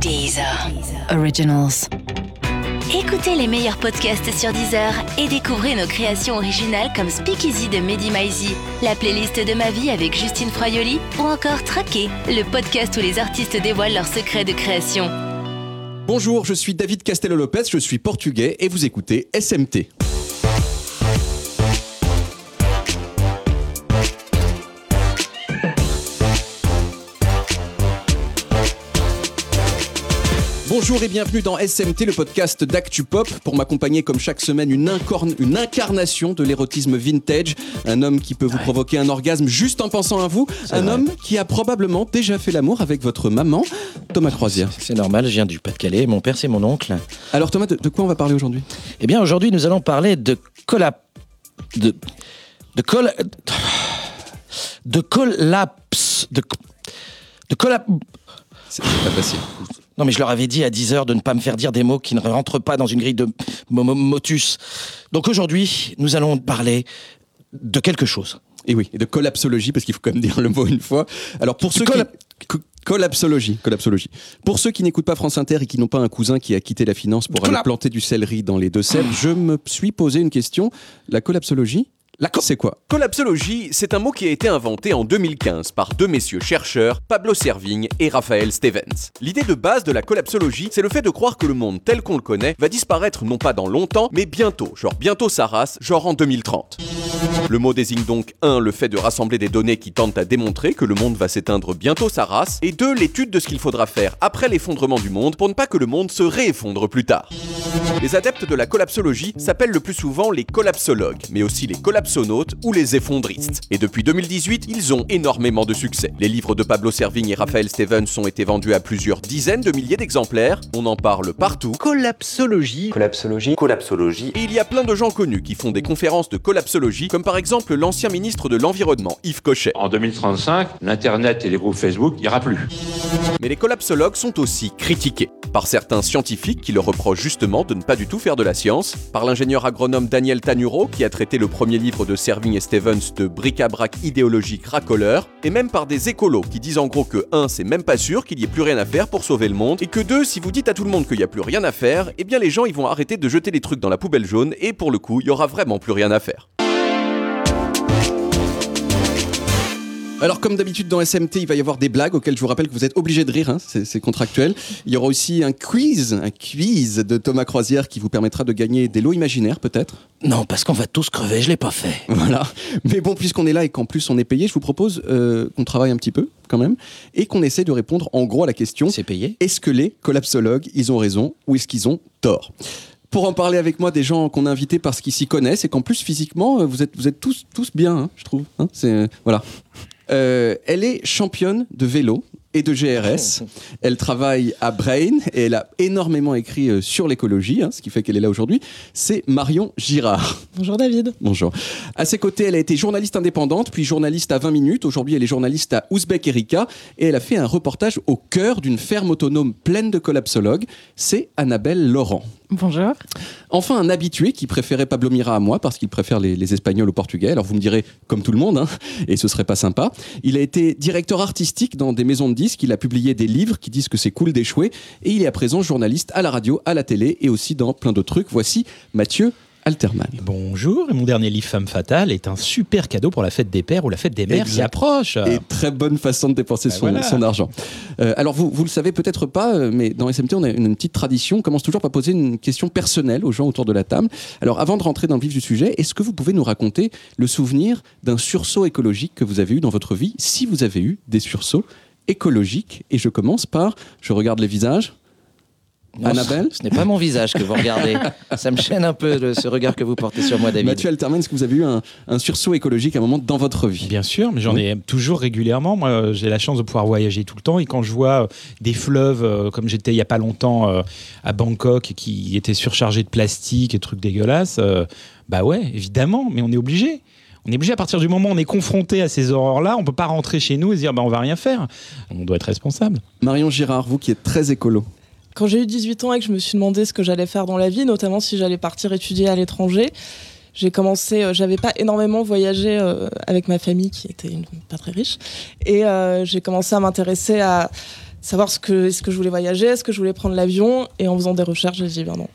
Deezer. Originals. Écoutez les meilleurs podcasts sur Deezer et découvrez nos créations originales comme Speakeasy de Mehdi Maizi, la playlist de ma vie avec Justine Froyoli ou encore Traqué, le podcast où les artistes dévoilent leurs secrets de création. Bonjour, je suis David Castello-Lopez, je suis portugais et vous écoutez SMT. Bonjour et bienvenue dans SMT, le podcast d'Actu Pop. Pour m'accompagner comme chaque semaine, une, incarnation de l'érotisme vintage. Un homme qui peut vous provoquer un orgasme juste en pensant à vous. Un homme qui a probablement déjà fait l'amour avec votre maman, Thomas Croisière. C'est normal, je viens du Pas-de-Calais, mon père c'est mon oncle. Alors Thomas, de, de quoi on va parler aujourd'hui? Eh bien aujourd'hui nous allons parler de collap... de... de colla... de collapse... de... de collap... C'est c'est pas facile. Non mais je leur avais dit à 10 heures de ne pas me faire dire des mots qui ne rentrent pas dans une grille de mo- mo- motus. Donc aujourd'hui nous allons parler de quelque chose. Et oui, et de collapsologie, parce qu'il faut quand même dire le mot une fois. Alors pour ceux qui... co- Collapsologie, collapsologie. Pour ceux qui n'écoutent pas France Inter et qui n'ont pas un cousin qui a quitté la finance pour aller planter du céleri dans les Deux-Sèvres, je me suis posé une question. La collapsologie, La c'est quoi Collapsologie, c'est un mot qui a été inventé en 2015 par deux messieurs chercheurs, Pablo Servigne et Raphaël Stevens. L'idée de base de la collapsologie, c'est le fait de croire que le monde tel qu'on le connaît va disparaître non pas dans longtemps, mais bientôt, genre bientôt sa race, genre en 2030. Le mot désigne donc 1. le fait de rassembler des données qui tentent à démontrer que le monde va s'éteindre bientôt sa race, et 2. l'étude de ce qu'il faudra faire après l'effondrement du monde pour ne pas que le monde se réeffondre plus tard. Les adeptes de la collapsologie s'appellent le plus souvent les collapsologues, mais aussi les collapsonautes ou les effondristes. Et depuis 2018, ils ont énormément de succès. Les livres de Pablo Servigne et Raphaël Stevens ont été vendus à plusieurs dizaines de milliers d'exemplaires. On en parle partout. Collapsologie. Collapsologie. Collapsologie. Et il y a plein de gens connus qui font des conférences de collapsologie, comme par exemple l'ancien ministre de l'Environnement, Yves Cochet. En 2035, l'Internet et les groupes Facebook, il n'y aura plus. Mais les collapsologues sont aussi critiqués par certains scientifiques qui leur reprochent justement de ne pas du tout faire de la science, par l'ingénieur agronome Daniel Tanuro qui a traité le premier livre de Servigne et Stevens de bric-à-brac idéologique racoleur, et même par des écolos qui disent en gros que 1 c'est même pas sûr qu'il y ait plus rien à faire pour sauver le monde, et que 2 si vous dites à tout le monde qu'il n'y a plus rien à faire, eh bien les gens ils vont arrêter de jeter les trucs dans la poubelle jaune, et pour le coup il y aura vraiment plus rien à faire. Alors comme d'habitude dans SMT, il va y avoir des blagues auxquelles je vous rappelle que vous êtes obligés de rire, hein, c'est c'est contractuel. Il y aura aussi un quiz, un quiz de Thomas Croisière qui vous permettra de gagner des lots imaginaires peut-être. Non parce qu'on va tous crever, je l'ai pas fait. Voilà. Mais bon, puisqu'on est là et qu'en plus on est payé, je vous propose euh, qu'on travaille un petit peu quand même et qu'on essaie de répondre en gros à la question C'est payé est-ce que les collapsologues, ils ont raison ou est-ce qu'ils ont tort? Pour en parler avec moi, des gens qu'on a invités parce qu'ils s'y connaissent et qu'en plus physiquement, euh, vous êtes, vous êtes tous, tous bien, hein, je trouve. hein. c'est euh, voilà. Euh, elle est championne de vélo et de GRS. Elle travaille à Brain et elle a énormément écrit euh, sur l'écologie, hein, ce qui fait qu'elle est là aujourd'hui. C'est Marion Girard. Bonjour David. Bonjour. À ses côtés, elle a été journaliste indépendante, puis journaliste à 20 minutes. Aujourd'hui, elle est journaliste à Ouzbek Erika et elle a fait un reportage au cœur d'une ferme autonome pleine de collapsologues. C'est Annabelle Laurent. Bonjour. Enfin, un habitué qui préférait Pablo Mira à moi parce qu'il préfère les, Espagnols au Portugais. Alors vous me direz, comme tout le monde, hein, et ce serait pas sympa. Il a été directeur artistique dans des maisons de disques. Il a publié des livres qui disent que c'est cool d'échouer. Et il est à présent journaliste à la radio, à la télé et aussi dans plein d'autres trucs. Voici Mathieu Alterman. Bonjour, et mon dernier livre Femme Fatale est un super cadeau pour la fête des pères ou la fête des mères qui approche. Et très bonne façon de dépenser Ben son, voilà. son argent. Euh, alors, vous, vous le savez peut-être pas, euh, mais dans SMT, on a une, une petite tradition. On commence toujours par poser une question personnelle aux gens autour de la table. Alors, avant de rentrer dans le vif du sujet, est-ce que vous pouvez nous raconter le souvenir d'un sursaut écologique que vous avez eu dans votre vie, si vous avez eu des sursauts écologiques? Et je commence par, je regarde les visages. Non, Annabelle Ce n'est pas mon visage que vous regardez. Ça me gêne un peu le- ce regard que vous portez sur moi David. Mathieu Alterman, est-ce que vous avez eu un, un sursaut écologique à un moment dans votre vie? Bien sûr, mais j'en ai toujours régulièrement. Moi, j'ai la chance de pouvoir voyager tout le temps. Et quand je vois euh, des fleuves, euh, comme j'étais il y a pas longtemps euh, à Bangkok, qui étaient surchargés de plastique et trucs dégueulasses, euh, bah ouais, évidemment, mais on est obligé. On est obligé à partir du moment où on est confronté à ces horreurs-là, on peut pas rentrer chez nous et se dire bah on va rien faire. On doit être responsable. Marion Girard, vous qui êtes très écolo. Quand j'ai eu 18 ans et que je me suis demandé ce que j'allais faire dans la vie, notamment si j'allais partir étudier à l'étranger, j'ai commencé, euh, j'avais pas énormément voyagé euh, avec ma famille qui était une- pas très riche, et euh, j'ai commencé à m'intéresser à savoir ce que, est-ce que je voulais voyager, est-ce que je voulais prendre l'avion. Et en faisant des recherches, j'ai dit, ben non,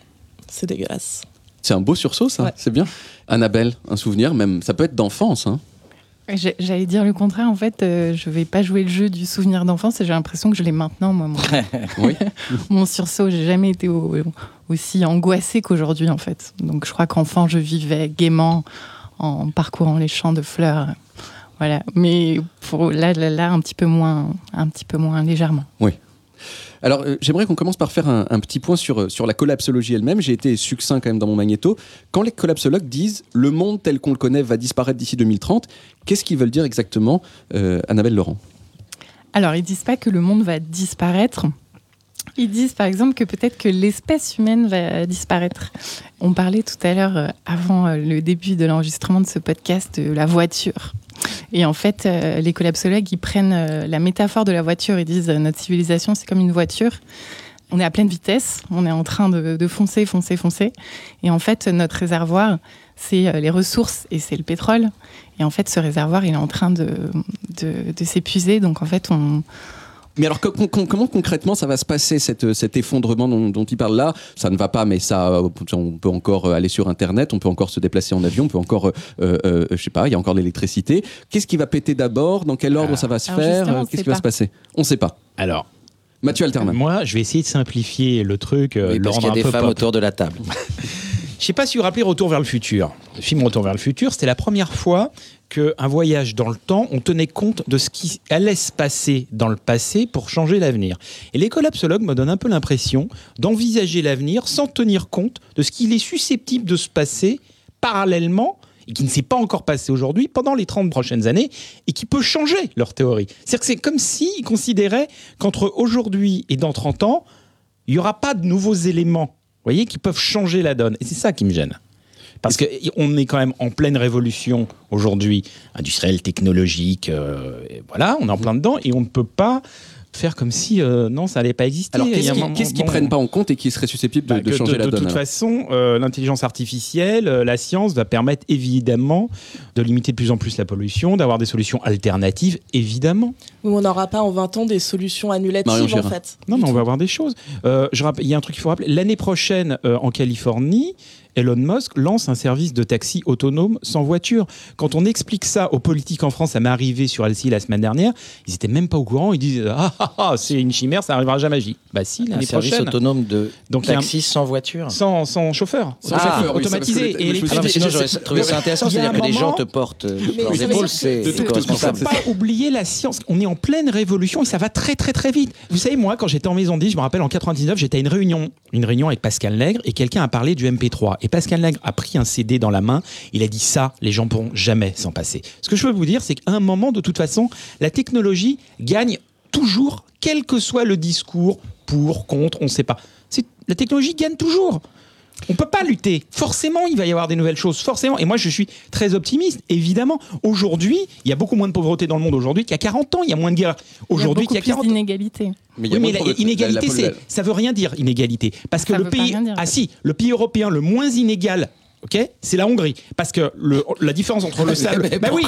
c'est dégueulasse. C'est un beau sursaut, ça. Ouais. C'est bien. Annabelle, un souvenir, même, ça peut être d'enfance. Hein. J'allais dire le contraire, en fait, euh, je vais pas jouer le jeu du souvenir d'enfance et j'ai l'impression que je l'ai maintenant, moi, mon, Oui. mon sursaut. J'ai jamais été au- aussi angoissée qu'aujourd'hui, en fait. Donc je crois qu'enfant, je vivais gaiement en parcourant les champs de fleurs. Voilà. Mais pour là, là, là, un petit peu moins, un petit peu moins légèrement. Alors, euh, j'aimerais qu'on commence par faire un, petit point sur, euh, sur la collapsologie elle-même. J'ai été succinct quand même dans mon magnéto. Quand les collapsologues disent le monde tel qu'on le connaît va disparaître d'ici 2030, qu'est-ce qu'ils veulent dire exactement, euh, Annabelle Laurent? Alors, ils disent pas que le monde va disparaître. Ils disent par exemple que peut-être que l'espèce humaine va disparaître. On parlait tout à l'heure, euh, avant euh, le début de l'enregistrement de ce podcast, de la voiture. Et en fait, euh, les collapsologues, ils prennent euh, la métaphore de la voiture. Ils disent euh, notre civilisation, c'est comme une voiture. On est à pleine vitesse, on est en train de, foncer, foncer, foncer. Et en fait, notre réservoir, c'est euh, les ressources et c'est le pétrole. Et en fait, ce réservoir, il est en train de, de s'épuiser. Donc en fait, on, Mais alors, co- co- comment concrètement ça va se passer, cette, cet effondrement dont, dont il parle là? Ça ne va pas, mais ça, euh, on peut encore euh, aller sur Internet, on peut encore se déplacer en avion, on peut encore, euh, euh, euh, je sais pas, il y a encore de l'électricité. Qu'est-ce qui va péter d'abord? Dans quel ordre Ah. ça va se Alors, faire? Qu'est-ce qui va se passer? On ne sait pas. Alors, Mathieu Alterman. moi, je vais essayer de simplifier le truc, Oui, parce qu'il y a des femmes pop. autour de la table. Je sais pas si vous vous rappelez Retour vers le futur. Le film Retour vers le futur, c'était la première fois qu'un voyage dans le temps, on tenait compte de ce qui allait se passer dans le passé pour changer l'avenir. Et les collapsologues me donnent un peu l'impression d'envisager l'avenir sans tenir compte de ce qu'il est susceptible de se passer parallèlement et qui ne s'est pas encore passé aujourd'hui pendant les 30 prochaines années et qui peut changer leur théorie. C'est-à-dire que c'est comme s'ils considéraient qu'entre aujourd'hui et dans 30 ans, il n'y aura pas de nouveaux éléments, voyez, qui peuvent changer la donne. Et c'est ça qui me gêne. Parce qu'on est quand même en pleine révolution aujourd'hui, industrielle, technologique, euh, voilà, on est en plein dedans, et on ne peut pas faire comme si euh, non, ça n'allait pas exister. Alors, Il y a qu'est-ce qu'ils moment- qu'est-ce qu'ils bon, prennent pas en compte et qui serait susceptible de, bah, de changer la de donne toute alors façon, euh, l'intelligence artificielle, euh, la science va permettre évidemment de limiter de plus en plus la pollution, d'avoir des solutions alternatives, évidemment. Où on n'aura pas en 20 ans des solutions Marion annulatives, en fait. Non, mais on va avoir des choses. Euh, je rappelle- il y a un truc qu'il faut rappeler. L'année prochaine, euh, en Californie, Elon Musk lance un service de taxi autonome sans voiture. Quand on explique ça aux politiques en France, ça m'est arrivé sur LCI la semaine dernière, ils étaient même pas au courant. Ils disent Ah, ah, ah, c'est une chimère, ça arrivera jamais. Dis, Bah si, Un service prochaine. autonome de Donc, un- taxi sans voiture. Sans, sans chauffeur, sans Ah, chauffeur, oui, automatisé. et suis Ah sinon, je j'aurais trouvé ça intéressant, c'est-à-dire que les gens te portent euh, bien épaules, c'est De c'est tout- tout- Il ne faut responsable. pas oublier la science. On est en pleine révolution et ça va très très très vite. Vous savez, moi, quand j'étais en maison 10, je me rappelle en 99, j'étais à une réunion, une réunion avec Pascal Nègre et quelqu'un a parlé du MP3. Et Pascal Nègre a pris un CD dans la main. Il a dit ça, les gens pourront jamais s'en passer. Ce que je veux vous dire, c'est qu'à un moment, de toute façon, la technologie gagne toujours, quel que soit le discours, pour, contre, on ne sait pas. La technologie gagne toujours. On peut pas lutter. Forcément, il va y avoir des nouvelles choses. Forcément. Et moi, je suis très optimiste. Évidemment, aujourd'hui, il y a beaucoup moins de pauvreté dans le monde aujourd'hui qu'il y a 40 ans. Il y a moins de guerres aujourd'hui qu'il y a 40 ans. d'inégalités. Mais il y a Oui, mais moins de la- problème. inégalité, La- la- c'est, ça veut rien dire, inégalité. Parce que Ça le pays, rien dire. ah si, le pays européen le moins inégal, ok, c'est la Hongrie. Parce que le, la différence entre le salaire, bah oui,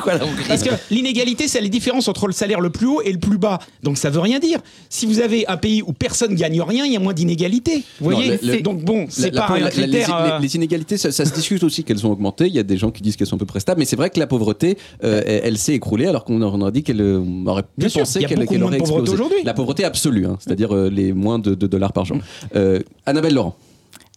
parce que l'inégalité, c'est la différence entre le salaire le plus haut et le plus bas. Donc ça veut rien dire. Si vous avez un pays où personne gagne rien, il y a moins d'inégalité. Vous Non, voyez? le- Donc bon, c'est pas la- un critère. les, euh, les- les inégalités, ça, ça se discute aussi qu'elles ont augmenté. Il y a des gens qui disent qu'elles sont à peu près stables, mais c'est vrai que la pauvreté, euh, elle, elle s'est écroulée alors qu'on aurait dit qu'elle euh, aurait pu Bien penser qu'elle de aurait explosé. aujourd'hui. La pauvreté absolue, hein, c'est-à-dire euh, les moins de 2 dollars par jour. Euh, Annabelle Laurent.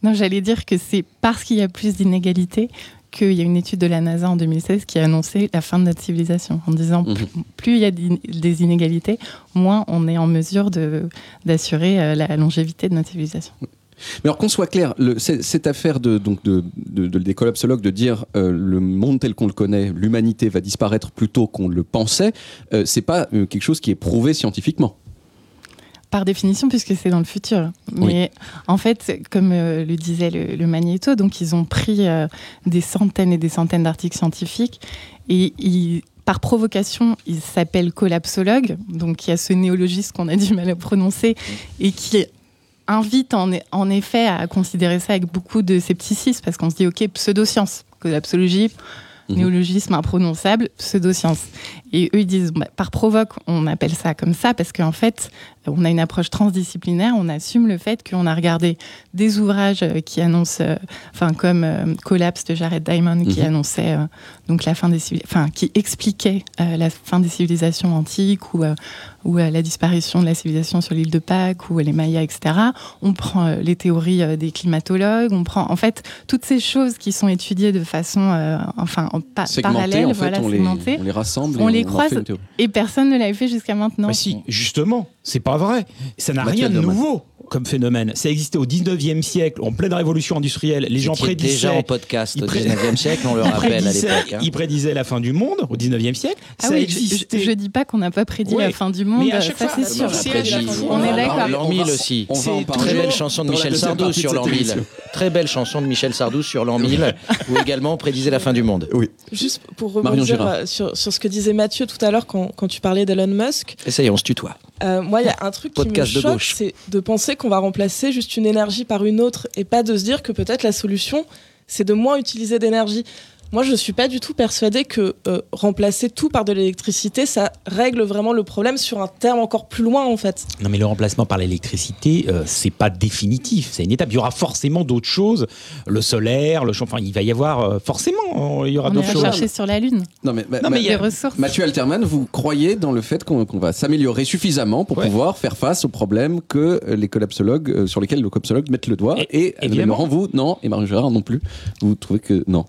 Non, j'allais dire que c'est parce qu'il y a plus d'inégalités qu'il y a une étude de la NASA en 2016 qui a annoncé la fin de notre civilisation en disant Mhm. plus, il y a des inégalités, moins on est en mesure d'assurer euh, la longévité de notre civilisation. Mais alors qu'on soit clair, le- cette affaire de, donc de, de- de- des collapsologues de dire euh, le monde tel qu'on le connaît, l'humanité va disparaître plus tôt qu'on le pensait, euh, c'est pas euh, quelque chose qui est prouvé scientifiquement. Par définition, puisque c'est dans le futur. Mais en fait, comme euh, le disait le, le Magnéto, donc ils ont pris euh, des centaines et des centaines d'articles scientifiques et ils- par provocation, ils s'appellent collapsologues. Donc il y a ce néologisme qu'on a du mal à prononcer et qui invite en, en effet à considérer ça avec beaucoup de scepticisme parce qu'on se dit, OK, pseudoscience, collapsologie, Mhm. néologisme imprononçable, pseudoscience. Et eux, ils disent, bah, par provoque, on appelle ça comme ça parce qu'en fait, on a une approche transdisciplinaire, on assume le fait qu'on a regardé des ouvrages euh, qui annoncent, euh, enfin comme euh, Collapse de Jared Diamond qui Mhm. annonçait euh, donc la fin des enfin qui expliquait la fin des civilisations antiques ou ou la disparition de la civilisation sur l'île de Pâques ou les Mayas, etc. On prend les théories des climatologues, on prend en fait toutes ces choses qui sont étudiées de façon enfin en pa- Segmenté, parallèle, en fait, voilà, on, les, segmentée. on les rassemble. On les croise. Et personne ne l'avait fait jusqu'à maintenant. Bah si, justement, c'est pas vrai. Ça n'a rien de nouveau comme phénomène. Ça existait au 19e siècle, en pleine révolution industrielle. Les gens prédisaient. déjà en podcast au pré- 19e siècle, on le rappelle à l'époque. hein. Ils prédisaient la fin du monde au 19e siècle. Ah ça oui, je- existait. je, je dis pas qu'on n'a pas prédit Ouais. la fin du monde, Mais à chaque ça fois, c'est sûr. On est d'accord. L'an On va- 1000 aussi. on va en C'est parler très belle chanson de Michel Sardou sur l'an 1000. émission. Très belle chanson de Michel Sardou sur l'an 1000, où également on prédisait la fin du monde. Oui. Juste pour rebondir euh, sur, sur ce que disait Mathieu tout à l'heure quand, quand tu parlais d'Elon Musk, Et ça y est, on se tutoie. Euh, moi il y a un truc qui me choque, c'est de penser qu'on va remplacer juste une énergie par une autre et pas de se dire que peut-être la solution c'est de moins utiliser d'énergie. Moi, je suis pas du tout persuadée que euh, remplacer tout par de l'électricité, ça règle vraiment le problème sur un terme encore plus loin, en fait. Non, mais le remplacement par l'électricité, euh, c'est pas définitif. C'est une étape. Il y aura forcément d'autres choses. Le solaire, le champ. Enfin, il va y avoir euh, forcément. euh, Il y aura On d'autres choses. chercher sur la Lune. Non, mais, ma- Non, mais il y Les a- ressources. Mathieu Alterman, vous croyez dans le fait qu'on va s'améliorer suffisamment pour Ouais. pouvoir faire face aux problèmes que les collapsologues, euh, sur lesquels les collapsologues mettent le doigt Et- Et. Laurent, vous, non, et Marie Gérard non plus. Vous trouvez que non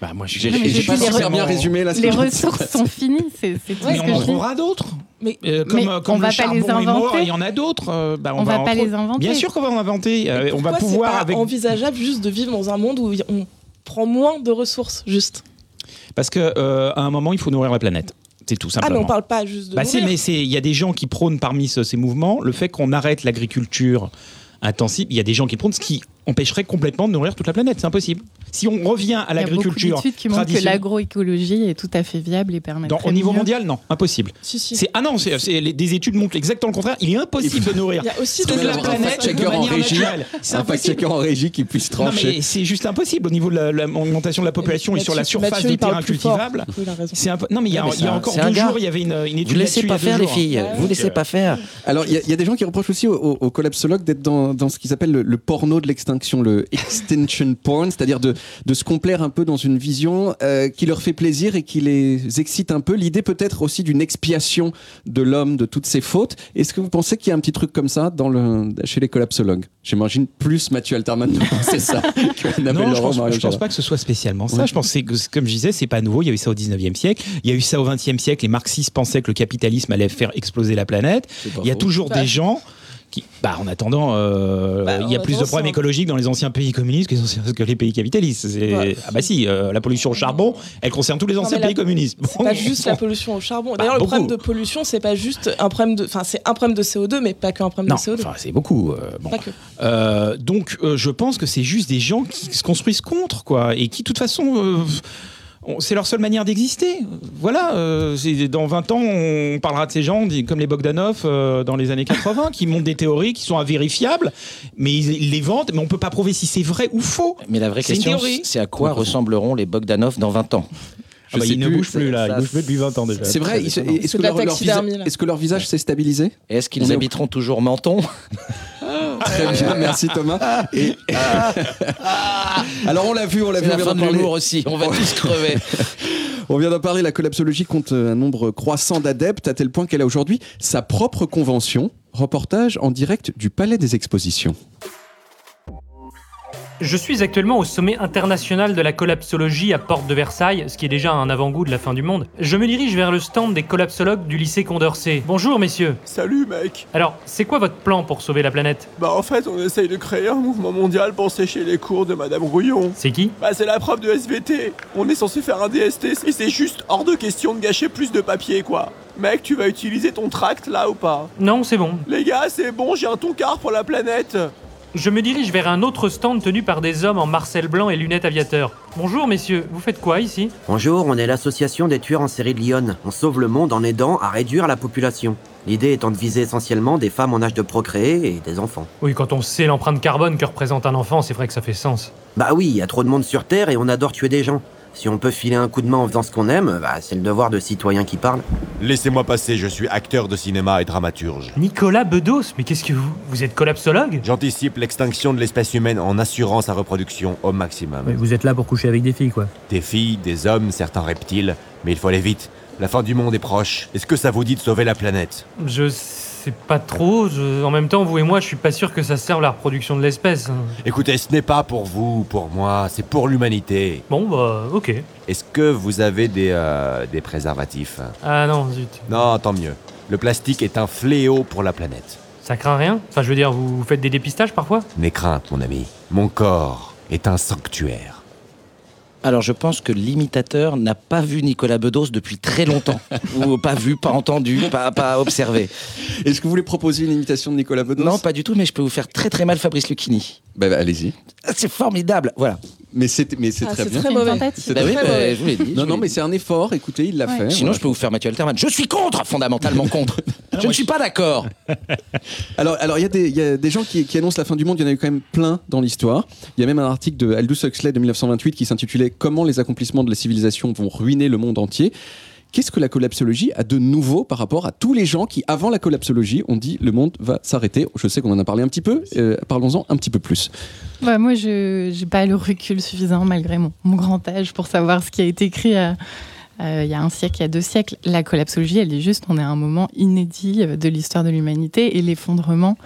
Bah, moi, je- J'ai pas super bien résumé là. Les ressources sont finies, c'est tout Mais ce on que en je dis. trouvera d'autres. Mais Euh, comme Mais euh, comme on le va pas les inventer. il y en a d'autres. euh, bah, On va en pas les inventer. Bien sûr qu'on va en inventer. euh, on va pouvoir c'est pas avec envisageable juste de vivre dans un monde où on prend moins de ressources, juste parce que euh, à un moment il faut nourrir la planète. C'est tout Ah, mais simplement. on parle pas juste de Bah mais il y a des gens qui prônent parmi ce- ces mouvements le fait qu'on arrête l'agriculture intensive. Il y a des gens qui prônent ce qui empêcherait complètement de nourrir toute la planète. C'est impossible. Si on revient à Il y a beaucoup l'agriculture qui montrent que traditionnelle, l'agroécologie est tout à fait viable et permet au niveau mondial, non, impossible. Si, si. C'est ah non, c'est c'est- les- des études montrent exactement le contraire. Il est impossible de nourrir Il y a aussi toute la d'avoir un planète de en manière régie. naturelle. C'est Un fact-checker en régie qui puisse Non, trancher. mais c'est juste impossible au niveau de la- la- l'augmentation de la population et sur la surface des terrains cultivables. C'est Non, mais il y a, encore deux gars. jours, il y avait une, étude Vous laissez pas faire les filles, vous laissez pas faire. Alors, il y, a- des gens qui reprochent aussi aux, collapsologues d'être dans, ce qu'ils appellent le, le porno de l'extinction, le extinction porn, c'est-à-dire de, de se complaire un peu dans une vision euh, qui leur fait plaisir et qui les excite un peu. L'idée peut-être aussi d'une expiation de l'homme de toutes ses fautes. Est-ce que vous pensez qu'il y a un petit truc comme ça dans le, chez les collapsologues? J'imagine plus Mathieu Alterman de penser ça que Non, je pense, Mario je pense pas que ce soit spécialement ça. Ouais. Je pense que, comme je disais, c'est pas nouveau. Il y a eu ça au 19e siècle. Il y a eu ça au 20e siècle. Les marxistes pensaient que le capitalisme allait faire exploser la planète. Il y a faux. toujours Bah. des gens qui, bah, en attendant, euh, Bah, il y a plus de problèmes écologiques dans les anciens pays communistes que, les pays capitalistes. Ouais. Ah bah si, euh, la pollution au charbon, elle concerne tous les Non, anciens la- pays communistes. C'est pas juste la pollution au charbon. D'ailleurs, le problème de pollution, c'est pas juste un problème de, enfin, c'est un problème de CO2, mais pas qu'un problème Non, de CO2. enfin c'est beaucoup. euh, bon. Pas que. Donc, je pense que c'est juste des gens qui se construisent contre, quoi, et qui, de toute façon, on- c'est leur seule manière d'exister. Voilà, euh, dans 20 ans, on parlera de ces gens comme les Bogdanov euh, dans les années 80, qui montent des théories qui sont invérifiables, mais ils, ils les vendent, mais on peut pas prouver si c'est vrai ou faux. Mais la vraie question, c'est à quoi ressembleront les Bogdanov dans 20 ans? Ah bah, ils ne bougent plus là, ça- ils bougent plus depuis 20 ans déjà. C'est vrai, est-ce C'est que, leur, leur visage- taxidermie, là. est-ce que leur visage s'est stabilisé? Est-ce qu'ils habiteront toujours Menton? Très bien, merci Thomas. Et- Alors on l'a vu, on l'a vu, on la vient fin d'en de parler. aussi, on va tous crever. On vient d'en parler, la collapsologie compte un nombre croissant d'adeptes à tel point qu'elle a aujourd'hui sa propre convention. Reportage en direct du Palais des Expositions. Je suis actuellement au sommet international de la collapsologie à Porte de Versailles, ce qui est déjà un avant-goût de la fin du monde. Je me dirige vers le stand des collapsologues du lycée Condorcet. Bonjour messieurs. Salut mec Alors, c'est quoi votre plan pour sauver la planète? Bah en fait on essaye de créer un mouvement mondial pour sécher les cours de Madame Rouillon. C'est qui? Bah c'est la prof de SVT. On est censé faire un DST et c'est juste hors de question de gâcher plus de papier quoi. Mec tu vas utiliser ton tract là ou pas? Non, c'est bon. Les gars c'est bon j'ai un toncard pour la planète. Je me dirige vers un autre stand tenu par des hommes en marcel blanc et lunettes aviateurs. Bonjour messieurs, vous faites quoi ici Bonjour, on est l'association des tueurs en série de Lyon. On sauve le monde en aidant à réduire la population. L'idée étant de viser essentiellement des femmes en âge de procréer et des enfants. Oui, quand on sait l'empreinte carbone que représente un enfant, c'est vrai que ça fait sens. Bah oui, il y a trop de monde sur Terre et on adore tuer des gens. Si on peut filer un coup de main en faisant ce qu'on aime, bah, c'est le devoir de citoyen qui parle. Laissez-moi passer, je suis acteur de cinéma et dramaturge. Nicolas Bedos, mais qu'est-ce que vous Vous êtes collapsologue? J'anticipe l'extinction de l'espèce humaine en assurant sa reproduction au maximum. Ouais, Vous êtes là pour coucher avec des filles, quoi. Des filles, des hommes, certains reptiles, mais il faut aller vite. La fin du monde est proche. Est-ce que ça vous dit de sauver la planète? Je sais pas trop. je- En même temps, vous et moi, je suis pas sûr que ça serve la reproduction de l'espèce. Écoutez, ce n'est pas pour vous, pour moi, c'est pour l'humanité. Bon, bah, ok. Est-ce que vous avez des, euh, des préservatifs? Ah non, zut. Non, tant mieux. Le plastique est un fléau pour la planète. Ça craint rien? Enfin, je veux dire, vous faites des dépistages parfois? N'aie crainte, mon ami. Mon corps est un sanctuaire. Alors je pense que l'imitateur n'a pas vu Nicolas Bedos depuis très longtemps. Ou pas vu, pas entendu, pas, pas observé. Est-ce que vous voulez proposer une imitation de Nicolas Bedos? Non, pas du tout, mais je peux vous faire très très mal Fabrice Lucchini. Bah, bah, allez-y. C'est formidable, voilà. Mais c'est mais c'est Ah, très c'est bien. très C'est mauvais. Bah très oui, bah, mauvais. je vous l'ai dit. je Non, vous non, l'ai mais dit. c'est un effort. Écoutez, il l'a Ouais. fait. Sinon, voilà. je peux vous faire Mathieu Alterman. Je suis contre, fondamentalement contre. je ne suis pas d'accord. Alors, alors il y, a des- il y a des gens qui, qui annoncent la fin du monde. Il y en a eu quand même plein dans l'histoire. Il y a même un article de Aldous Huxley de 1928 qui s'intitulait Comment les accomplissements de la civilisation vont ruiner le monde entier. Qu'est-ce que la collapsologie a de nouveau par rapport à tous les gens qui, avant la collapsologie, ont dit le monde va s'arrêter Je sais qu'on en a parlé un petit peu. euh, Parlons-en un petit peu plus. Moi, je n'ai pas le recul suffisant, malgré mon, grand âge, pour savoir ce qui a été écrit euh, euh, il y a un siècle, il y a deux siècles. La collapsologie, elle est juste, on est à un moment inédit de l'histoire de l'humanité et l'effondrement.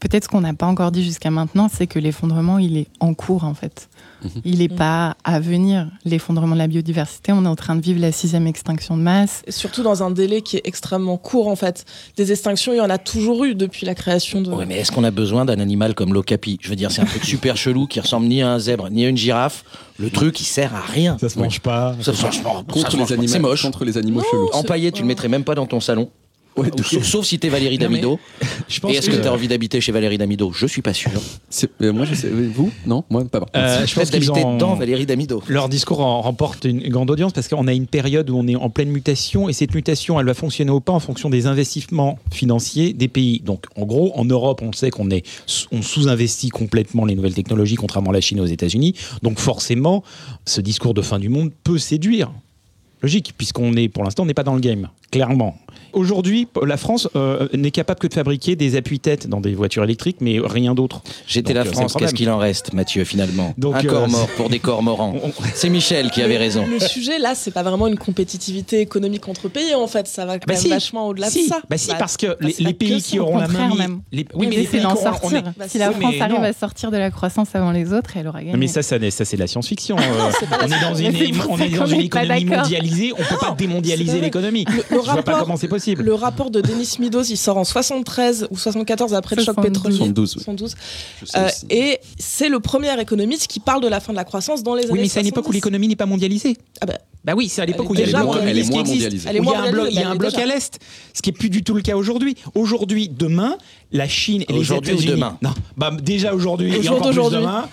Peut-être ce qu'on n'a pas encore dit jusqu'à maintenant, c'est que l'effondrement, il est en cours, en fait. Il n'est pas à venir, l'effondrement de la biodiversité. On est en train de vivre la sixième extinction de masse. Et surtout dans un délai qui est extrêmement court en fait. Des extinctions, il y en a toujours eu depuis la création de. Ouais, mais est-ce qu'on a besoin d'un animal comme l'ocapi? Je veux dire, c'est un truc super chelou qui ressemble ni à un zèbre ni à une girafe. Le truc, il sert à rien. Ça se mange pas. Ça se mange pas. Ça Contre se mange les, pas. animaux, C'est moche. contre les animaux Non, chelous. Empaillé, tu le mettrais même pas dans ton salon. Ouais, Sauf, sauf si t'es Valérie Damido. Je pense Et est-ce que tu as envie d'habiter chez Valérie Damido? Je suis pas sûr. c'est- euh, moi, je sais. Vous? Non, moi, pas. Euh, je pense d'habiter ont- dans Valérie Damido. Leur discours en remporte une grande audience parce qu'on a une période où on est en pleine mutation et cette mutation, elle va fonctionner ou pas en fonction des investissements financiers des pays. Donc, en gros, en Europe, on sait qu'on est, on sous-investit complètement les nouvelles technologies, contrairement à la Chine et aux États-Unis. Donc, forcément, ce discours de fin du monde peut séduire. Logique, puisqu'on est, pour l'instant, on n'est pas dans le game, clairement. Aujourd'hui, la France euh, n'est capable que de fabriquer des appuis-têtes dans des voitures électriques, mais rien d'autre. J'étais la euh, c'est France, qu'est-ce qu'il en reste, Mathieu, finalement? Donc, Un euh, corps c'est- mort pour des corps morants. C'est Michel qui avait raison. Le sujet là, c'est pas vraiment une compétitivité économique entre pays en fait. Ça va quand Bah même si. vachement au-delà Si, de ça. bah si, Bah, parce que bah, les, pays que qui auront la main même. les- Oui, mais les c'est d'en sortir. est- Bah, si la France mais arrive non. à sortir de la croissance avant les autres, elle aura gagné. Mais ça, ça, n'est- ça c'est de la science-fiction. On est dans science. une, Mais économie mondialisée. On peut pas c'est démondialiser l'économie. Je vois pas rapport, comment c'est possible. le rapport de Denis Meadows, il sort en 73 ou 74 après le choc 72. pétrolier. 72, oui. 72. Je sais Euh, aussi. et c'est le premier économiste qui parle de la fin de la croissance dans les années Oui, mais c'est à une époque où 70. l'économie n'est pas mondialisée. Ah bah, Bah oui, c'est à l'époque où il y a Elle est moins mondialisée. Elle est Où il y a un bloc, il y a un bloc à l'est, ce qui est plus du tout le cas aujourd'hui. Aujourd'hui, demain, la Chine et les Aujourd'hui ou États-Unis. demain Non, bah déjà aujourd'hui Au et jour encore plus d'aujourd'hui. demain.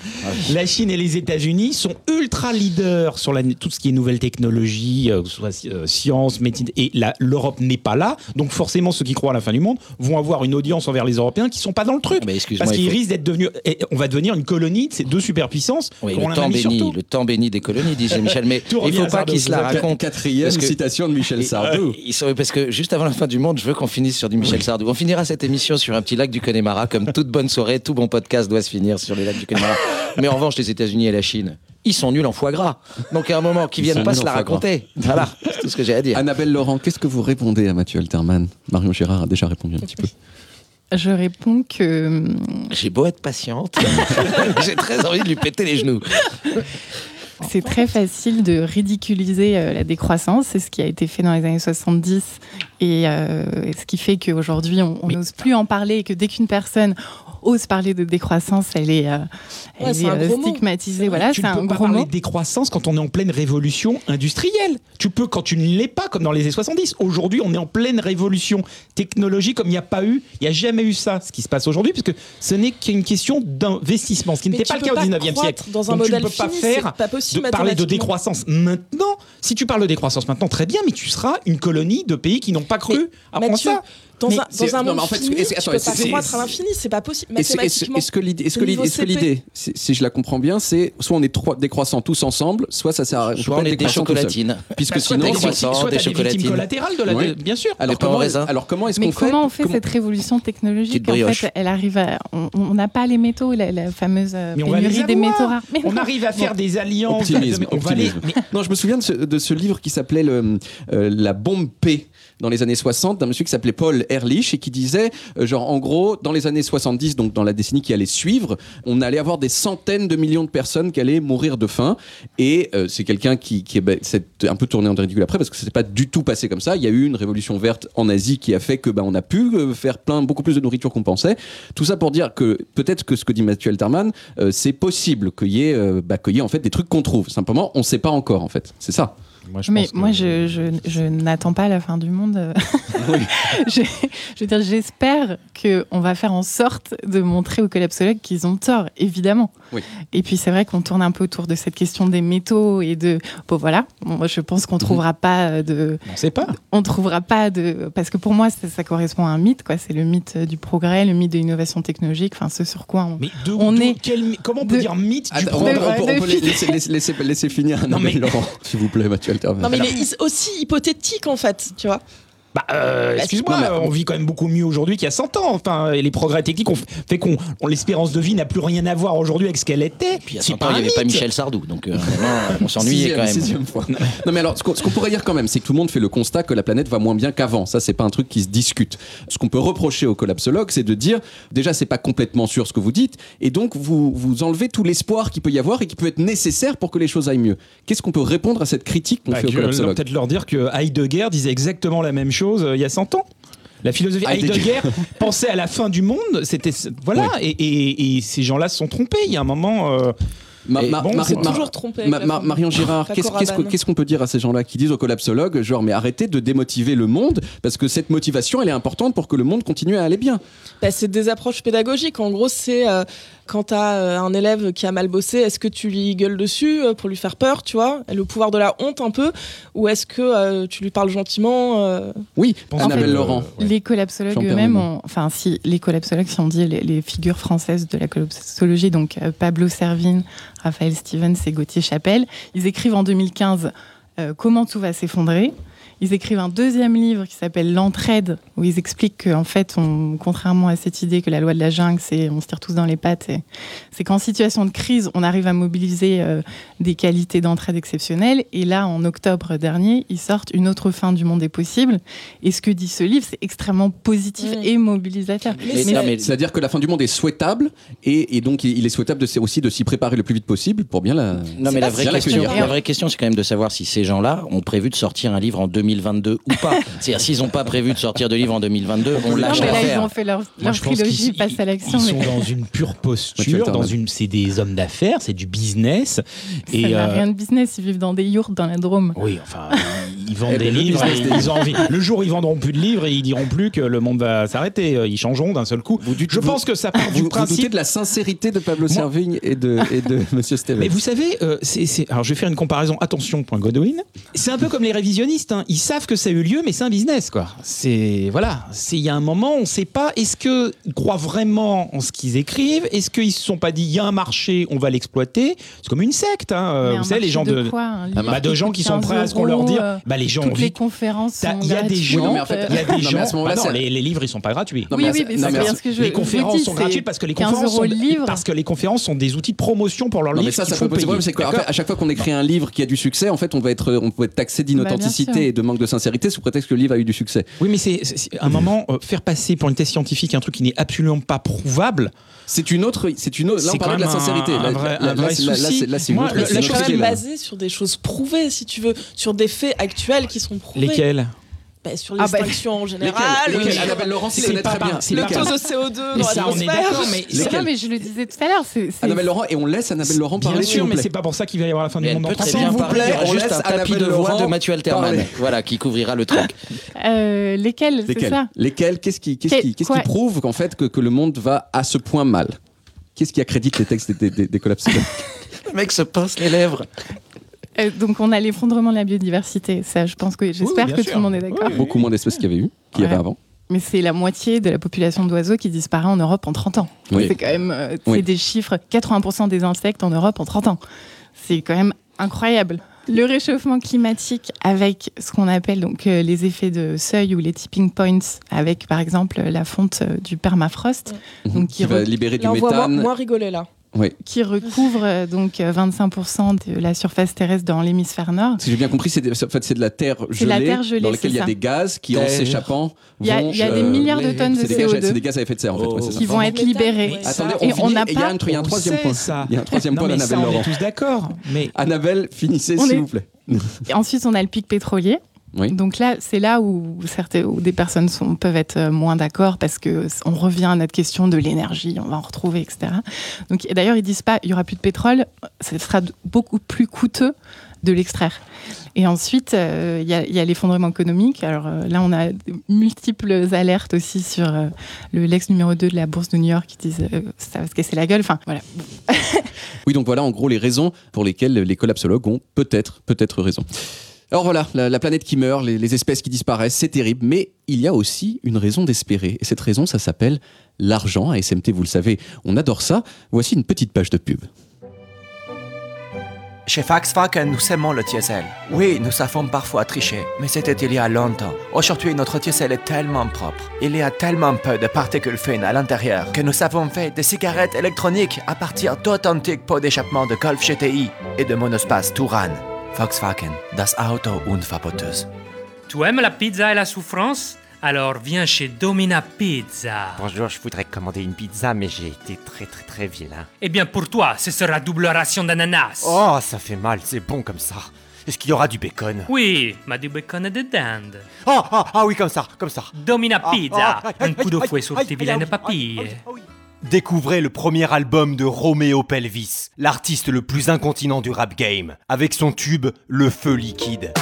La Chine et les États-Unis sont ultra leaders sur la, tout ce qui est nouvelles technologies, euh, que ce soit euh, science, médecine. Et la- l'Europe n'est pas là, donc forcément ceux qui croient à la fin du monde vont avoir une audience envers les Européens qui sont pas dans le truc. Mais excuse-moi, Parce il qu'ils faut- risquent d'être devenus. et On va devenir une colonie de ces deux superpuissances Oui, le la temps sur béni, tout. le temps béni des colonies, disait Michel. Mais Tout il revient faut à pas Sardou, qu'il se la c'est ça. raconte. Quatrième Parce que- citation de Michel Sardou. euh, ils sont- parce que juste avant la fin du monde, je veux qu'on finisse sur du Michel Sardou. On finira cette émission sur un petit lac du Connemara, comme toute bonne soirée, tout bon podcast doit se finir sur les lacs du Connemara. Mais en revanche, les États-Unis et la Chine, ils sont nuls en foie gras. Donc à un moment, qu'ils viennent pas se la raconter. Voilà, c'est tout ce que j'ai à dire. Annabelle Laurent, qu'est-ce que vous répondez à Mathieu Alterman? Marion Gérard a déjà répondu un petit peu. Je réponds que hum, J'ai beau être patiente, j'ai très envie de lui péter les genoux. C'est très facile de ridiculiser euh, la décroissance. C'est ce qui a été fait dans les années 70 et euh, ce qui fait qu'aujourd'hui, on n'ose plus en parler et que dès qu'une personne ose parler de décroissance, elle est, euh, elle Ouais, c'est est, un euh, gros mot. stigmatisée. Voilà, tu ne peux un pas gros parler mot. de décroissance quand on est en pleine révolution industrielle. Tu peux quand tu ne l'es pas, comme dans les années 70. Aujourd'hui, on est en pleine révolution technologique comme il n'y a pas eu, il n'y a jamais eu ça, ce qui se passe aujourd'hui, puisque ce n'est qu'une question d'investissement, ce qui Mais n'était pas le cas au pas 19e siècle. dans un Donc tu ne peux pas fini, faire pas possible de parler de décroissance maintenant. Si tu parles de décroissance maintenant, très bien, mais tu seras une colonie de pays qui n'ont pas cru avant Mathieu, ça. Dans un, dans un non, monde en fait, fini, tu peux pas croître à l'infini, c'est pas possible Est-ce est-ce- mathématiquement. est-ce que l'idée, est-ce que si, je la comprends bien, c'est soit on est trois décroissants tous ensemble, soit ça sert à Soit peut pas on est des chocolatines. Puisque Bah, soit sinon, soit des chocolatines. collatérales de la. Bien sûr. alors comment, raisin. alors comment est-ce qu'on fait comment on fait cette révolution technologique En fait, elle arrive à. On n'a pas les métaux, la, la fameuse euh, pénurie des métaux rares. On arrive à faire des alliances. Optimisme, Non, je me souviens de ce, livre qui s'appelait euh, La bombe P dans les années 60 d'un monsieur qui s'appelait Paul Ehrlich et qui disait euh, genre en gros dans les années 70 donc dans la décennie qui allait suivre on allait avoir des centaines de millions de personnes qui allaient mourir de faim. Et euh, c'est quelqu'un qui, qui est bah, s'est un peu tourné en ridicule après parce que ça s'est pas du tout passé comme ça. Il y a eu une révolution verte en Asie qui a fait que bah, on a pu euh, faire plein beaucoup plus de nourriture qu'on pensait. Tout ça pour dire que peut-être que ce que dit Mathieu Alterman c'est possible qu'il y ait bah, y ait en fait des trucs qu'on trouve. Simplement on sait pas encore en fait. C'est ça Moi, je Mais pense que- moi, je, je, je n'attends pas la fin du monde. je, je veux dire, j'espère qu'on va faire en sorte de montrer aux collapsologues qu'ils ont tort, évidemment. Oui. Et puis, c'est vrai qu'on tourne un peu autour de cette question des métaux et de. Bon, voilà. Moi, je pense qu'on trouvera pas de. On sait pas. On trouvera pas de. Parce que pour moi, ça, ça correspond à un mythe, quoi. C'est le mythe du progrès, le mythe de l'innovation technologique, enfin, ce sur quoi on. Mais de- On de- est- quel- comment on peut de- dire mythe du Attends, on, peut- progrès? on peut- on peut de- laisser, laisser- laisser- laisser finir Non, mais- Laurent, s'il vous plaît, Mathieu Non, mais il est aussi hypothétique en fait, tu vois. Bah, euh, Bah, excuse-moi, non, mais- on vit quand même beaucoup mieux aujourd'hui qu'il y a 100 ans. Enfin, et les progrès techniques ont fait qu'on on- l'espérance de vie n'a plus rien à voir aujourd'hui avec ce qu'elle était. Puis à C'est 100 ans, il n'y avait pas. Michel Sardou, donc euh, on s'ennuyait quand même. sixième fois. Non mais alors, ce qu'on ce qu'on pourrait dire quand même, c'est que tout le monde fait le constat que la planète va moins bien qu'avant. Ça, c'est pas un truc qui se discute. Ce qu'on peut reprocher aux collapsologues, c'est de dire, déjà, c'est pas complètement sûr ce que vous dites, et donc vous vous enlevez tout l'espoir qu'il peut y avoir et qui peut être nécessaire pour que les choses aillent mieux. Qu'est-ce qu'on peut répondre à cette critique qu'on Bah, fait aux que- collapsologues Peut-être leur dire que Heidegger disait exactement la même chose euh, il y a 100 ans. La philosophie Heidegger. Heidegger pensait à la fin du monde, c'était voilà, et, et- et ces gens-là se sont trompés. Il y a un moment, euh, Ma- ma- bon, Mar- toujours trompé Ma-. Marion Girard, qu'on qu'est-ce qu'on peut dire à ces gens-là qui disent aux collapsologues, genre, mais arrêtez de démotiver le monde, parce que cette motivation, elle est importante pour que le monde continue à aller bien. Bah, c'est des approches pédagogiques. En gros, c'est euh, quand tu as un élève qui a mal bossé, est-ce que tu lui gueules dessus euh, pour lui faire peur, tu vois? Le pouvoir de la honte un peu? Ou est-ce que euh, tu lui parles gentiment euh, Oui, pense Annabelle que- Laurent. ouais. Les collapsologues eux-mêmes, ont- enfin si les collapsologues, si on dit les, les figures françaises de la collapsologie, donc euh, Pablo Servine, Raphaël Stevens et Gauthier Chapelle, ils écrivent en 2015 euh, Comment tout va s'effondrer? Ils écrivent un deuxième livre qui s'appelle L'entraide, où ils expliquent qu'en fait, on, contrairement à cette idée que la loi de la jungle, c'est on se tire tous dans les pattes, c'est qu'en situation de crise, on arrive à mobiliser euh, des qualités d'entraide exceptionnelles. Et là, en octobre dernier, ils sortent Une autre fin du monde est possible. Et ce que dit ce livre, c'est extrêmement positif et mobilisateur. C'est-à-dire que la fin du monde est souhaitable et, et donc il est souhaitable de, aussi de s'y préparer le plus vite possible pour bien la. Non, mais la vraie, question, la vraie question, c'est quand même de savoir si ces gens-là ont prévu de sortir un livre en 2022 ou pas. C'est-à-dire, s'ils n'ont pas prévu de sortir de livre en 2022, on Non, lâche mais là, ils l'affaire. ont fait leur, Moi, leur pense trilogie, ils passent à l'action. Ils sont dans une pure posture, Alterman. dans une, c'est des hommes d'affaires, c'est du business. ça Et n'a euh, rien de business, ils vivent dans des yurts dans la Drôme. oui, enfin, ils vendent Eh des ben, le livres. et des ils ont envie. Le jour où ils vendront plus de livres, et ils diront plus que le monde va s'arrêter. Ils changeront d'un seul coup. Vous dites- Je vous- pense que ça part Vous, du vous doutez principe. de la sincérité de Pablo Moi- Servigne et de, et de Monsieur Stevens. Mais vous savez, euh, c'est, c'est- alors je vais faire une comparaison. Attention, point Godwin. C'est un peu comme les révisionnistes. hein. Ils savent que ça a eu lieu, mais c'est un business, quoi. C'est voilà. C'est il y a un moment, on ne sait pas. Est-ce que ils croient vraiment en ce qu'ils écrivent? Est-ce qu'ils se sont pas dit il y a un marché, on va l'exploiter? C'est comme une secte. hein. Vous savez, les gens de, quoi, un bah, de gens qui sont 15 prêts à ce qu'on leur dise. euh, Bah, les gens Toutes les conférences Il y a des gratuites. gens, en fait- il y a des gens. bah non, les, les livres, ils sont pas gratuits. Non, Oui, mais oui, mais non, c'est mais bien ce que je les conférences dis, sont gratuites parce que les 15 conférences sont, parce que les conférences sont des outils de promotion pour leur Non, livre. mais ça, ça peut poser problème. C'est qu'en D'accord fait, à chaque fois qu'on écrit un livre qui a du succès, en fait, on va être, on peut être taxé Bah, d'inauthenticité et de manque de sincérité sous prétexte que le livre a eu du succès. Oui, mais c'est à un moment euh, faire passer pour une thèse scientifique un truc qui n'est absolument pas prouvable. C'est une autre, c'est une autre. Là, on C'est parlait de la un- sincérité. un Là, vrai- là, un là, là, souci. c'est- là, c'est une Moi, autre- le- c'est la une C'est autre quand chose même idée, là. basé sur des choses prouvées, si tu veux, sur des faits actuels qui sont prouvés. Lesquels? Bah, Sur Ah bah, l'extinction en général. Lesquels Lesquels sur Annabelle Laurent, s'y c'est connaît pas très bien. le taux de CO2 Mais dans ça, on est l'atmosphère. d'accord, mais ça, mais je le disais tout à l'heure. c'est- c'est- Annabelle Laurent, et on laisse Annabelle Laurent parler. Bien s'il sûr, mais c'est pas pour ça qu'il va y avoir la fin Mais du monde en bien vous. Il plaît, on juste laisse un tapis de voix Laurent de Mathieu Alterman. Voilà, qui couvrira le truc. Euh, lesquels, c'est Lesquels ça Lesquels Qu'est-ce qui, prouve qu'en fait que, le monde va à ce point mal Qu'est-ce qui accrédite les textes des collapsologues Le mec se pince les lèvres. Euh, Donc on a l'effondrement de la biodiversité. Ça, je pense que j'espère que sûr. tout le monde est d'accord. Oui. Beaucoup moins d'espèces qu'il y avait eu, qu'il y avait avant. Mais c'est la moitié de la population d'oiseaux qui disparaît en Europe en 30 ans. Oui. C'est quand même euh, c'est Oui. des chiffres 80% des insectes en Europe en 30 ans. C'est quand même incroyable. Le réchauffement climatique avec ce qu'on appelle donc euh, les effets de seuil ou les tipping points avec par exemple la fonte euh, du permafrost Mhm. Qui va libérer du Là, on voit moins, méthane. moins rigoler là. Oui. qui recouvre euh, donc euh, 25% de la surface terrestre dans l'hémisphère nord. Si j'ai bien compris, c'est en fait, de la terre C'est la gelée, terre gelée, dans laquelle il y a des gaz qui, en s'échappant, Il y a- vont, il y a des euh, milliards de tonnes de c'est des gaz- CO2 C'est des gaz à effet de serre, en fait. ouais, ça. qui vont être libérés. Attendez, Et on on finit, n'a et il y a pas- un, il y a un On troisième point. ça. Il y a un troisième Non, point d'Annabelle ça, on est Laurent. tous d'accord. Mais Annabelle, finissez On s'il est- vous plaît. Et ensuite, on a le pic pétrolier. Oui. Donc là, c'est là où, certaines, où des personnes sont, peuvent être euh, moins d'accord parce que on revient à notre question de l'énergie, on va en retrouver, etc. Donc et d'ailleurs, ils disent pas il y aura plus de pétrole, ce sera beaucoup plus coûteux de l'extraire. Et ensuite, euh, il y a, l'effondrement économique. Alors euh, là, on a multiples alertes aussi sur euh, le l'ex numéro 2 de la bourse de New York qui disent ça va se casser la gueule. Enfin, voilà. Oui, donc voilà en gros les raisons pour lesquelles les collapsologues ont peut-être, peut-être raison. Alors voilà, la, la planète qui meurt, les, les espèces qui disparaissent, c'est terrible, mais il y a aussi une raison d'espérer. Et cette raison, ça s'appelle l'argent. À SMT, vous le savez, on adore ça. Voici une petite page de pub. Chez Volkswagen, nous aimons le diesel. Oui, nous savons parfois tricher, mais c'était il y a longtemps. Aujourd'hui, notre diesel est tellement propre. Il y a tellement peu de particules fines à l'intérieur que nous avons fait des cigarettes électroniques à partir d'authentiques pots d'échappement de Golf GTI et de monospace Touran. Volkswagen, das Auto unverboteuse. Tu aimes la pizza et la souffrance? Alors viens chez Domina Pizza. Bonjour, je voudrais commander une pizza, mais j'ai été très très très vilain. Eh bien pour toi, ce sera double ration d'ananas. Oh, ça fait mal, c'est bon comme ça. Est-ce qu'il y aura du bacon? Oui, ma du bacon et de dinde. Oh, ah, ah oui, comme ça, comme ça. Domina Ah, Pizza, ah, aïe, un coup de aïe, fouet sur aïe, tes aïe, vilaines aïe, papilles. Découvrez le premier album de Romeo Pelvis, l'artiste le plus incontinent du rap game, avec son tube Le Feu Liquide.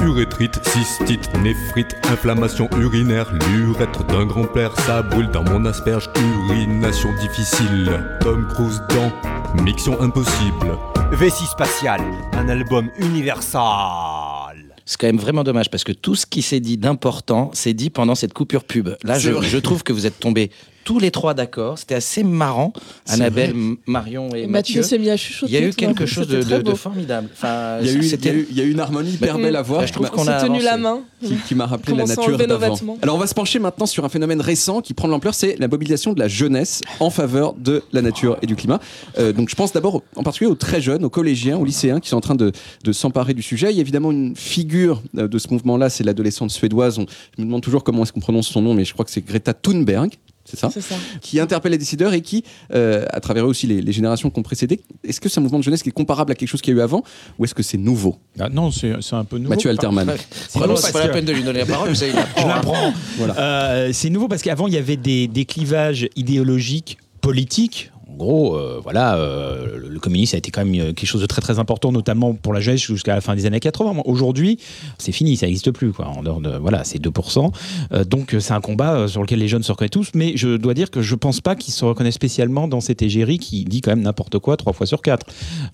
Urétrite, cystite, néphrite, inflammation urinaire, l'urètre d'un grand-père, ça brûle dans mon asperge, urination difficile. Tom Cruise dans Mixion impossible. Vessie spatiale, un album universal. C'est quand même vraiment dommage parce que tout ce qui s'est dit d'important s'est dit pendant cette coupure pub. Là, je, trouve que vous êtes tombés tous les trois d'accord. C'était assez marrant. Annabelle, vrai. Marion et Et Mathieu. Mathieu s'est mis à chuchoter. Il y a eu quelque chose de, formidable. Enfin, Il y, a eu, il y c'était- a eu- il y a eu une harmonie hyper belle à voir. je trouve qu'on On a tenu la main. qui, qui m'a rappelé la nature d'avant. Alors on va se pencher maintenant sur un phénomène récent qui prend de l'ampleur, c'est la mobilisation de la jeunesse en faveur de la nature et du climat. Euh, donc je pense d'abord en particulier aux très jeunes, aux collégiens, aux lycéens qui sont en train de, de s'emparer du sujet. Il y a évidemment une figure euh, de ce mouvement-là, c'est l'adolescente suédoise. On- je me demande toujours comment est-ce qu'on prononce son nom, mais je crois que c'est Greta Thunberg. C'est ça. Qui interpelle les décideurs et qui, euh, à travers eux aussi les, les générations qui ont précédé, est-ce que c'est un mouvement de jeunesse qui est comparable à quelque chose qu'il y a eu avant ou est-ce que c'est nouveau? Ah non, c'est un peu nouveau. Mathieu Alterman. C'est pas, la peine de lui donner la parole, vous Je prend, la hein. prends. Voilà. Euh, c'est nouveau parce qu'avant, il y avait des, des clivages idéologiques, politiques. En gros, euh, voilà, euh, le- communisme a été quand même euh, quelque chose de très très important, notamment pour la jeunesse jusqu'à la fin des années 80. Moi, Aujourd'hui, c'est fini, ça n'existe plus. Quoi. En dehors de, voilà, c'est 2%. Euh, donc, c'est un combat sur lequel les jeunes se reconnaissent tous. Mais je dois dire que je pense pas qu'ils se reconnaissent spécialement dans cette égérie qui dit quand même n'importe quoi trois fois sur quatre.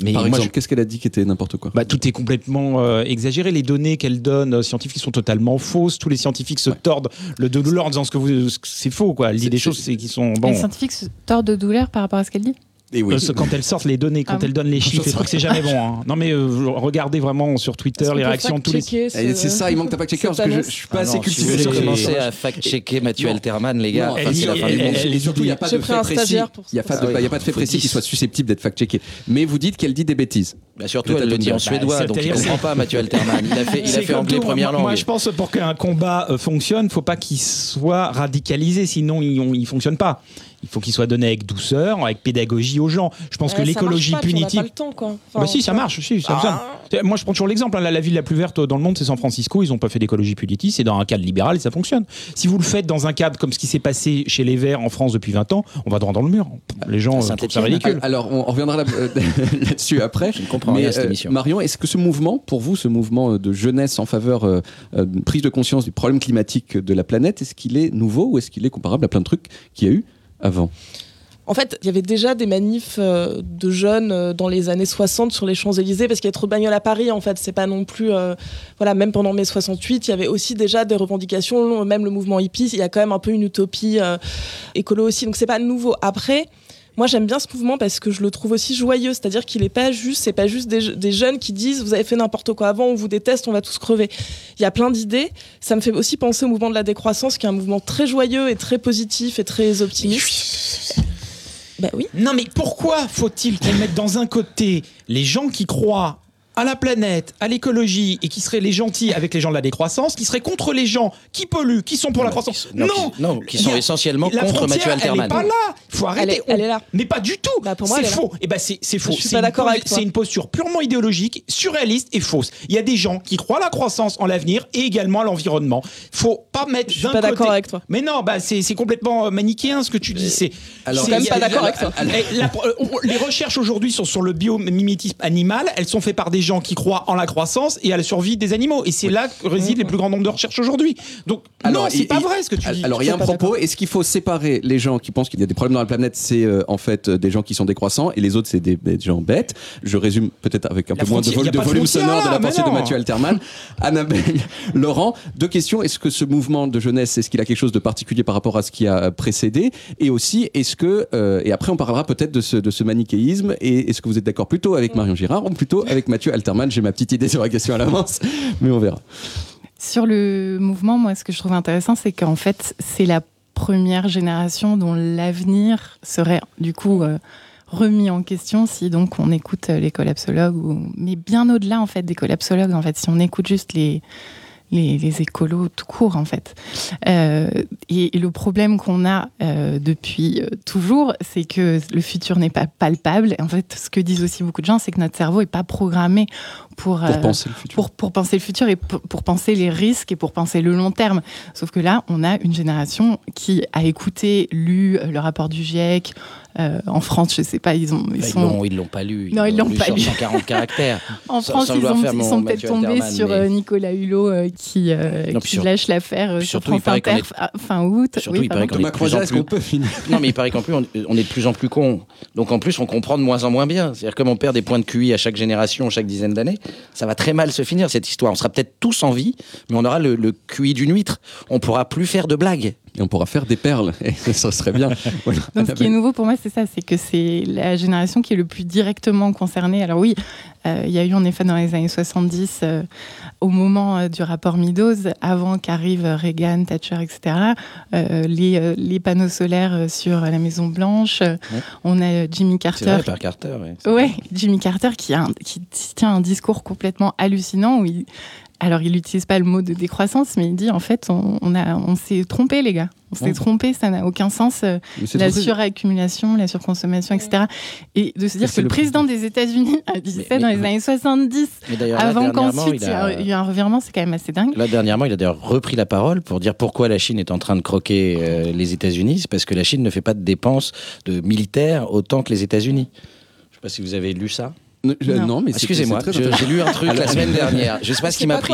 Mais Par moi, exemple, je- qu'est-ce qu'elle a dit qui était n'importe quoi? Bah, tout est complètement euh, exagéré. Les données qu'elle donne scientifiques sont totalement fausses. Tous les scientifiques se tordent le dos de douleur en disant ce que vous, c'est faux. Quoi. Elle dit des choses qui sont bon. Les scientifiques se tordent de douleur par rapport à ce qu'elle dit Et oui. Euh, quand elles sortent les données, quand Ah elles donnent les chiffres, c'est jamais bon. hein. Non mais euh, regardez vraiment sur Twitter les réactions, tous les. Eh, C'est ça, il manque ta fact-checker parce que je, je suis pas Ah assez si cultivé ce commencer à fact-checker Mathieu Alterman, les gars, Et surtout, il n'y a pas de fait précis. Il n'y a pas de, pas de fait précis qui 10. soit susceptible d'être fact-checké. Mais vous dites qu'elle dit des bêtises. Bah, surtout, elle le dit en suédois, Bah, donc il comprend pas Mathieu Alterman. Il a fait, il a fait anglais tout. première Moi, langue. Moi, je pense pour qu'un combat euh, fonctionne, faut pas qu'il soit radicalisé, sinon il, on- il fonctionne pas. Il faut qu'il soit donné avec douceur, avec pédagogie aux gens. Je pense Ouais, que l'écologie on punitive. pas le temps, quoi. Enfin, bah si, ça marche, si, ça Ah. Moi, je prends toujours l'exemple. hein, la, la ville la plus verte dans le monde, c'est San Francisco. Ils n'ont pas fait d'écologie punitive. C'est dans un cadre libéral et ça fonctionne. Si vous le faites dans un cadre comme ce qui s'est passé chez les Verts en France depuis 20 ans, on va droit dans le mur. Les gens euh, trouvent ça Saint-Étienne. ridicule. Alors, on reviendra là- euh, là-dessus après. Je ne comprends Mais rien à cette euh, émission. Marion, est-ce que ce mouvement, pour vous, ce mouvement euh, de jeunesse en faveur euh, euh, prise de conscience du problème climatique de la planète, est-ce qu'il est nouveau ou est-ce qu'il est comparable à plein de trucs qu'il y a eu avant En fait, il y avait déjà des manifs euh, de jeunes euh, dans les années 60 sur les Champs-Élysées parce qu'il y a trop de bagnoles à Paris. En fait, c'est pas non plus. euh, voilà, même pendant mai 68, il y avait aussi déjà des revendications, même le mouvement hippie. Il y a quand même un peu une utopie euh, écolo aussi. Donc, c'est pas nouveau. Après. Moi, j'aime bien ce mouvement parce que je le trouve aussi joyeux. C'est-à-dire qu'il est pas juste, c'est pas juste des, des jeunes qui disent vous avez fait n'importe quoi avant, on vous déteste, on va tous crever. Il y a plein d'idées. Ça me fait aussi penser au mouvement de la décroissance, qui est un mouvement très joyeux et très positif et très optimiste. Bah oui. Non, mais pourquoi faut-il qu'on mette dans un côté les gens qui croient à la planète, à l'écologie et qui seraient les gentils avec les gens de la décroissance, qui seraient contre les gens qui polluent, qui sont pour la croissance non, Non, qui- non, qui sont Il a- essentiellement la contre frontière, Mathieu Alterman. Elle est pas là. Il faut arrêter. Elle est- elle est là. Mais pas du tout. pour moi, c'est faux. Et ben c'est c'est faux. Je suis C'est pas une d'accord avec toi. C'est une posture purement idéologique, surréaliste et fausse. Il y a des gens qui croient à la croissance, en l'avenir et également à l'environnement. Faut pas mettre. suis d'un pas d'accord avec toi. Mais non, bah c'est c'est complètement euh, manichéen ce que tu dis. C'est alors- c'est- Je suis même il pas d'accord avec toi. Eh, euh, on- les recherches aujourd'hui sont sur le biomimétisme animal. Elles sont faites par des gens qui croient en la croissance et à la survie des animaux. Et c'est là que résident les plus grands nombres de recherches aujourd'hui. Donc non, c'est pas vrai ce que tu dis. Alors il y a un propos. Est-ce qu'il faut séparer les gens qui pensent qu'il y a des problèmes dans la planète, c'est euh, en fait des gens qui sont décroissants et les autres c'est des, des gens bêtes. Je résume peut-être avec un La peu moins de, vol- de volume sonore de la pensée de. Mathieu Alterman. Annabelle, Laurent, deux questions. Est-ce que ce mouvement de jeunesse, est-ce qu'il a quelque chose de particulier par rapport à ce qui a précédé? Et aussi, est-ce que euh, et après on parlera peut-être de ce, de ce manichéisme et est-ce que vous êtes d'accord plutôt avec Marion Girard ou plutôt avec Mathieu Alterman J'ai ma petite idée sur la question à l'avance, mais on verra. Sur le mouvement, moi, ce que je trouve intéressant, c'est qu'en fait, c'est la première génération dont l'avenir serait du coup euh, remis en question si donc on écoute euh, les collapsologues, mais bien au-delà en fait des collapsologues. En fait, si on écoute juste les les, écolos tout court en fait. Euh, et, le problème qu'on a euh, depuis euh, toujours, c'est que le futur n'est pas palpable. En fait, ce que disent aussi beaucoup de gens, c'est que notre cerveau est pas programmé pour, Pour euh, penser le futur. pour, pour penser le futur et pour, pour penser les risques et pour penser le long terme. Sauf que là, on a une génération qui a écouté, lu euh, le rapport du GIEC. Euh, en France, je sais pas, ils ont, ils Bah, Ils sont. l'ont- ils l'ont pas lu. Non, ils l'ont pas lu. 140 caractères. En Sans- France, sans ils, ont- ils sont peut-être tombés Alterman, sur mais- euh, Nicolas Hulot euh, qui, euh, Non, qui sur- lâche l'affaire sur France Inter est- fin- août. Surtout, Oui, il paraît qu'on est plus en plus... qu'on peut finir Non, mais il paraît qu'en plus, on, on est de plus en plus con. Donc en plus, on comprend de moins en moins bien. C'est-à-dire comme on perd des points de QI à chaque génération, chaque dizaine d'années, ça va très mal se finir cette histoire. On sera peut-être tous en vie, mais on aura le, QI d'une huître. On pourra plus faire de blagues. Et on pourra faire des perles. Et ça serait bien. Voilà. Donc, ce qui est nouveau pour moi, c'est ça, c'est que c'est la génération qui est le plus directement concernée. Alors oui, euh, il y a eu en effet dans les années 70, euh, au moment euh, du rapport Meadows, avant qu'arrivent Reagan, Thatcher, etc., les, les panneaux solaires sur la Maison Blanche. On a Jimmy Carter. vrai, par Carter. ouais. Ouais, Jimmy Carter qui, a un- qui tient un discours complètement hallucinant où il, alors il n'utilise pas le mot de décroissance, mais il dit en fait on, on a, on s'est trompé les gars, on s'est Ouais. trompé, ça n'a aucun sens, euh, la suraccumulation, la surconsommation, etc. Et de se dire que le président des États-Unis a dit Mais- ça dans mais- les années 70, Mais d'ailleurs, là, avant qu'ensuite il il y, a- a eu un revirement, c'est quand même assez dingue. Là, dernièrement, il a d'ailleurs repris la parole pour dire pourquoi la Chine est en train de croquer euh, les États-Unis. C'est parce que la Chine ne fait pas de dépenses de militaires autant que les États-Unis. Je ne sais pas si vous avez lu ça. Non, je- non, mais c'est- Excusez-moi, je- j'ai lu un truc la semaine dernière. Je ne sais pas ce Je qui m'a pris.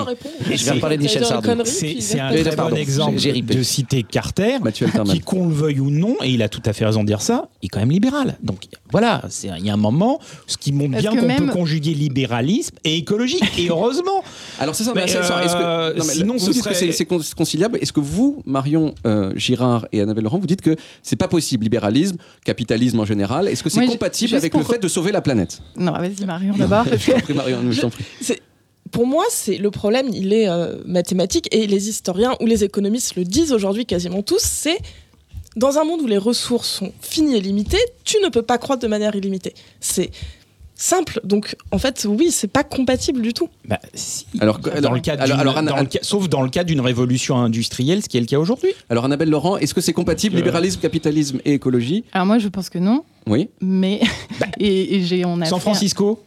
Et je vais reparler de Michel Sardou. C'est un très bon exemple de citer Carter, qui qu'on le veuille ou non, et il a tout à fait raison de dire ça, est quand même libéral. Donc voilà, c'est- il y a un moment, ce qui montre bien qu'on même- peut conjuguer libéralisme et écologie, et heureusement. Alors c'est ça, Mais, mais c'est ça. Est-ce que- non, mais sinon, vous ce que c'est- c'est con- c'est conciliable. Est-ce que vous, Marion euh, Girard et Annabelle Laurent, vous dites que c'est pas possible libéralisme, capitalisme en général? Est-ce que c'est Moi, compatible avec le fait de sauver la planète? Non, vas-y Marion d'abord. Je t'en prie, Marion, je t'en prie. C'est- Pour moi, c'est le problème, il est euh, mathématique et les historiens ou les économistes le disent aujourd'hui quasiment tous. C'est dans un monde où les ressources sont finies et limitées, tu ne peux pas croître de manière illimitée. C'est simple. Donc, en fait, oui, c'est pas compatible du tout. Bah, si. Alors, dans alors- le cadre alors- d'une- alors, Anna- dans le ca- sauf dans le cas d'une révolution industrielle, ce qui est le cas aujourd'hui. Alors Annabelle Laurent, est-ce que c'est compatible Euh. libéralisme, capitalisme et écologie? Alors moi je pense que non, Oui. mais et, et j'ai on a San fait- Francisco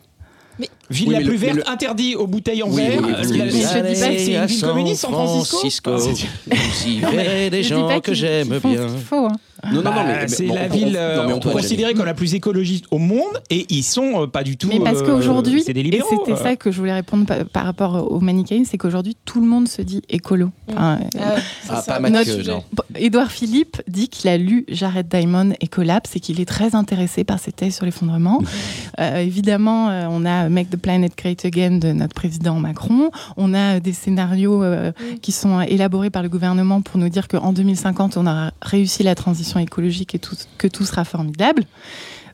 Ville Oui, la plus verte, le- interdit aux bouteilles en Oui, verre. oui, Euh, oui, la- oui. c'est- c'est une ville communiste, San Francisco. Vous y verrez des gens que j'aime bien. ce qu'il faut, hein. Non, non, non, mais- mais c'est bon, la on- ville on- euh, considérée comme la plus écologiste au monde et ils sont euh, pas du tout. Mais parce euh, qu'aujourd'hui, c'est des et c'était euh. ça que je voulais répondre par, par rapport au manichéisme, c'est qu'aujourd'hui tout le monde se dit écolo. Ah c'est Ah. Édouard Philippe dit qu'il a lu Jared Diamond et Collapse et qu'il est très intéressé par ses thèses sur l'effondrement. Euh, évidemment, on a Make the Planet Great Again de notre président Macron. On a des scénarios euh, qui sont élaborés par le gouvernement pour nous dire qu'en 2050, on aura réussi la transition écologique et tout, que tout sera formidable.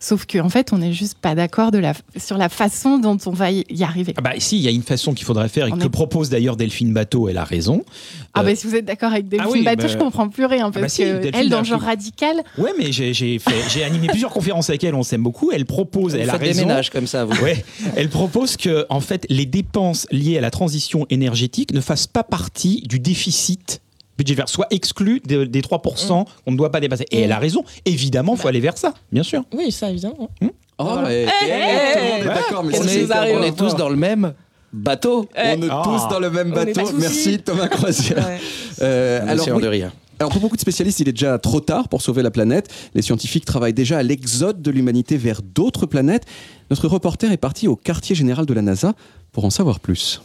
Sauf qu'en fait, on n'est juste pas d'accord la, sur la façon dont on va y arriver. Ah bah si, il y a une façon qu'il faudrait faire et On que est- propose d'ailleurs Delphine Bateau, elle a raison. Ah Euh, bah si vous êtes d'accord avec Delphine ah oui, Bateau, bah- je comprends plus rien Ah bah parce si, que Delphine elle, dans a le genre radical, Ouais, mais j'ai animé plusieurs conférences avec elle, on s'aime beaucoup. Elle propose, Vous elle a des raison. ménages comme ça, vous. Ouais, elle propose que en fait les dépenses liées à la transition énergétique ne fassent pas partie du déficit budgétaire, soit exclues de- des 3% qu'on ne doit pas dépasser. Et elle a raison. Évidemment, il faut aller vers ça, bien sûr. Oui, ça évidemment. Oh, Voilà. et- Eh, et- tout le monde est d'accord, mais qu'est-ce On est, on tous dans le même bateau. On est Ah. tous dans le même On est bateau. tous Merci ici. Thomas Croisière. Ouais. Euh, Un alors, océan oui, de rire. alors pour beaucoup de spécialistes, il est déjà trop tard pour sauver la planète. Les scientifiques travaillent déjà à l'exode de l'humanité vers d'autres planètes. Notre reporter est parti au quartier général de la NASA pour en savoir plus.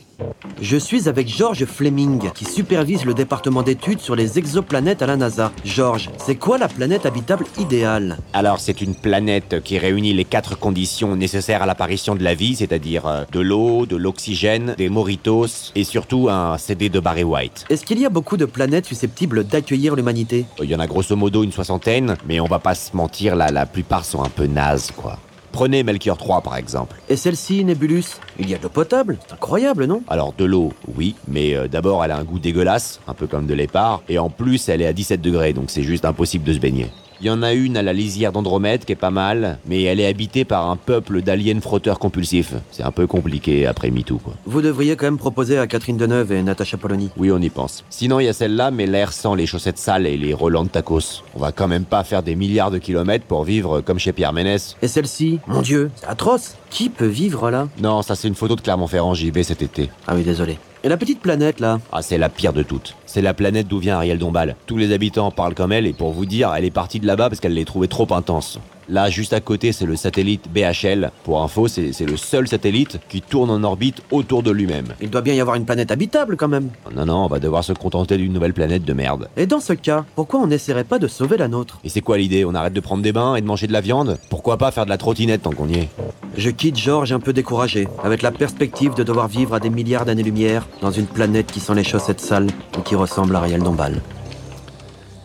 Je suis avec George Fleming, qui supervise le département d'études sur les exoplanètes à la NASA. George, c'est quoi la planète habitable idéale? Alors, c'est une planète qui réunit les quatre conditions nécessaires à l'apparition de la vie, c'est-à-dire euh, de l'eau, de l'oxygène, des moritos et surtout un CD de Barry White. Est-ce qu'il y a beaucoup de planètes susceptibles d'accueillir l'humanité? Il y en a grosso modo une soixantaine, mais on va pas se mentir, là, la plupart sont un peu nazes, quoi. Prenez Melchior 3 par exemple. Et celle-ci, Nebulus Il y a de l'eau potable C'est incroyable, non? Alors de l'eau, oui, mais euh, d'abord elle a un goût dégueulasse, un peu comme de l'épar, et en plus elle est à 17 degrés, donc c'est juste impossible de se baigner. Il y en a une à la lisière d'Andromède qui est pas mal, mais elle est habitée par un peuple d'aliens frotteurs compulsifs. C'est un peu compliqué après MeToo, quoi. Vous devriez quand même proposer à Catherine Deneuve et Natacha Polony. Oui, on y pense. Sinon, il y a celle-là, mais l'air sans les chaussettes sales et les relents de tacos. On va quand même pas faire des milliards de kilomètres pour vivre comme chez Pierre Ménès. Et celle-ci Mon Dieu, c'est atroce Qui peut vivre là? Non, ça c'est une photo de Clermont-Ferrand, j'y vais cet été. Ah oui, désolé. Et la petite planète là Ah, c'est la pire de toutes. C'est la planète d'où vient Ariel Dombal. Tous les habitants parlent comme elle, et pour vous dire, elle est partie de là-bas parce qu'elle les trouvait trop intenses. Là, juste à côté, c'est le satellite BHL. Pour info, c'est le seul satellite qui tourne en orbite autour de lui-même. Il doit bien y avoir une planète habitable quand même. Non, non, on va devoir se contenter d'une nouvelle planète de merde. Et dans ce cas, pourquoi on n'essaierait pas de sauver la nôtre? Et c'est quoi l'idée? On arrête de prendre des bains et de manger de la viande? Pourquoi pas faire de la trottinette tant qu'on y est? Je quitte George un peu découragé, avec la perspective de devoir vivre à des milliards d'années-lumière dans une planète qui sent les chaussettes sales et qui ressemble à Ariel Dombal.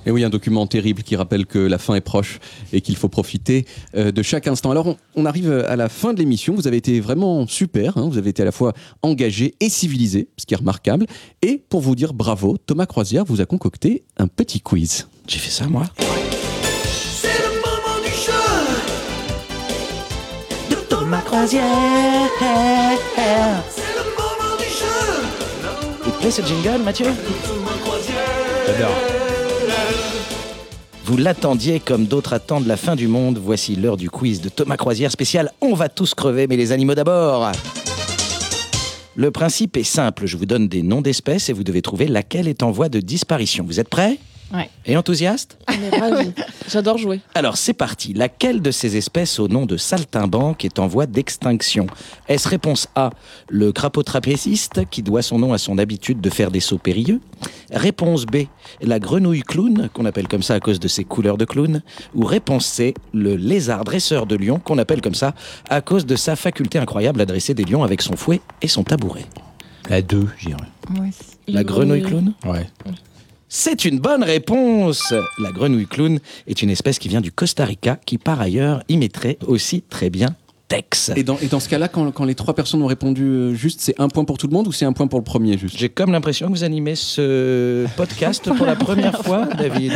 Et oui, un document terrible qui rappelle que la fin est proche et qu'il faut profiter euh, de chaque instant. Alors, on, on arrive à la fin de l'émission. Vous avez été vraiment super. hein. Vous avez été à la fois engagé et civilisé, ce qui est remarquable. Et pour vous dire bravo, Thomas Croisière vous a concocté un petit quiz. J'ai fait ça, moi C'est le moment du jeu de Thomas Croisière. C'est le moment du jeu Il te plaît ce jingle, Mathieu? J'adore. Vous l'attendiez comme d'autres attendent la fin du monde. Voici l'heure du quiz de Thomas Croisière spécial. On va tous crever, mais les animaux d'abord. Le principe est simple. Je vous donne des noms d'espèces et vous devez trouver laquelle est en voie de disparition. Vous êtes prêts? Ouais. Et enthousiaste. J'adore jouer. Alors c'est parti. Laquelle de ces espèces au nom de saltimbanque est en voie d'extinction Est-ce réponse A, le crapaud trapéziste qui doit son nom à son habitude de faire des sauts périlleux Réponse B, la grenouille clown, qu'on appelle comme ça à cause de ses couleurs de clown Ou réponse C, le lézard dresseur de lion, qu'on appelle comme ça à cause de sa faculté incroyable à dresser des lions avec son fouet et son tabouret La 2, je dirais. La grenouille clown Ouais. C'est une bonne réponse. La grenouille clown est une espèce qui vient du Costa Rica, qui par ailleurs y mettrait aussi très bien Tex. Et dans, et dans ce cas-là, quand, quand les trois personnes ont répondu euh, juste, c'est un point pour tout le monde ou c'est un point pour le premier juste? J'ai comme l'impression que vous animez ce podcast pour la première fois, David.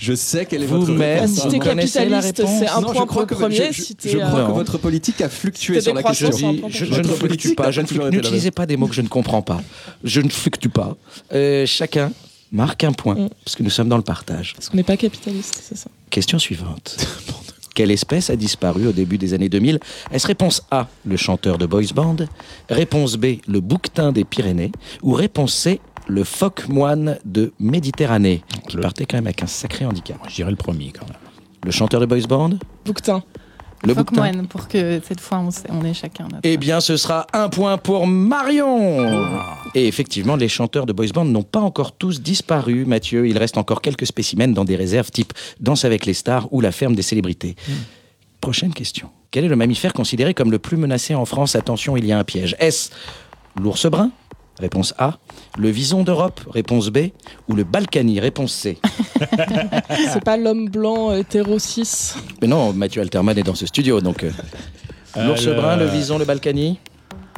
Je sais quelle est votre Vous-même, réponse. Si vous t'es la capitaliste, réponse c'est un Non, point crois pour que- le premier. je- je- si je crois euh, que votre politique a fluctué sur la question. Je, ne Votre fluctue pas, n'utilisez pas des mots que je ne comprends pas. Je ne fluctue pas. Euh, chacun marque un point, Mm. parce que nous sommes dans le partage. Parce qu'on n'est pas capitaliste, c'est ça. Question suivante. Quelle espèce a disparu au début des années 2000 Est-ce réponse A, le chanteur de boys band Réponse B, le bouquetin des Pyrénées Ou réponse C, le phoque moine de Méditerranée Qui partait quand même avec un sacré handicap. Je dirais le premier quand même. Le chanteur de boys band? Bouquetin. Le pour que cette fois on, ait chacun notre. Eh bien, ce sera un point pour Marion. Et effectivement, les chanteurs de boys band n'ont pas encore tous disparu, Mathieu. Il reste encore quelques spécimens dans des réserves type Danse avec les stars ou la ferme des célébrités. Prochaine question. Quel est le mammifère considéré comme le plus menacé en France? Attention, il y a un piège. Est-ce l'ours brun? Réponse A. Le vison d'Europe Réponse B. Ou le balkany Réponse C. C'est pas l'homme blanc hétéro cis. Mais non, Mathieu Alterman est dans ce studio, donc... euh, Euh, L'ours le- brun, le vison, le balkany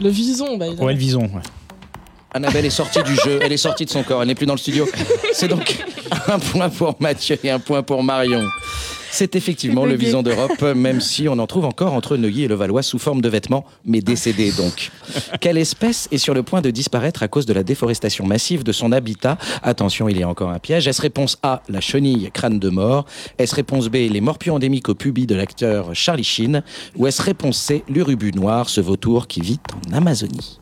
Le vison, bah, évidemment. Ouais, le vison. ouais. Annabelle est sortie du jeu, elle est sortie de son corps, elle n'est plus dans le studio. C'est donc un point pour Mathieu et un point pour Marion. C'est effectivement le bugué. vison d'Europe, même si on en trouve encore entre Neuilly et Levallois sous forme de vêtements, mais décédé donc. Quelle espèce est sur le point de disparaître à cause de la déforestation massive de son habitat? Attention, il y a encore un piège. Est-ce réponse A, la chenille crâne de mort? Est-ce réponse B, les morpions endémiques au pubis de l'acteur Charlie Sheen? Ou est-ce réponse C, l'urubu noir, ce vautour qui vit en Amazonie?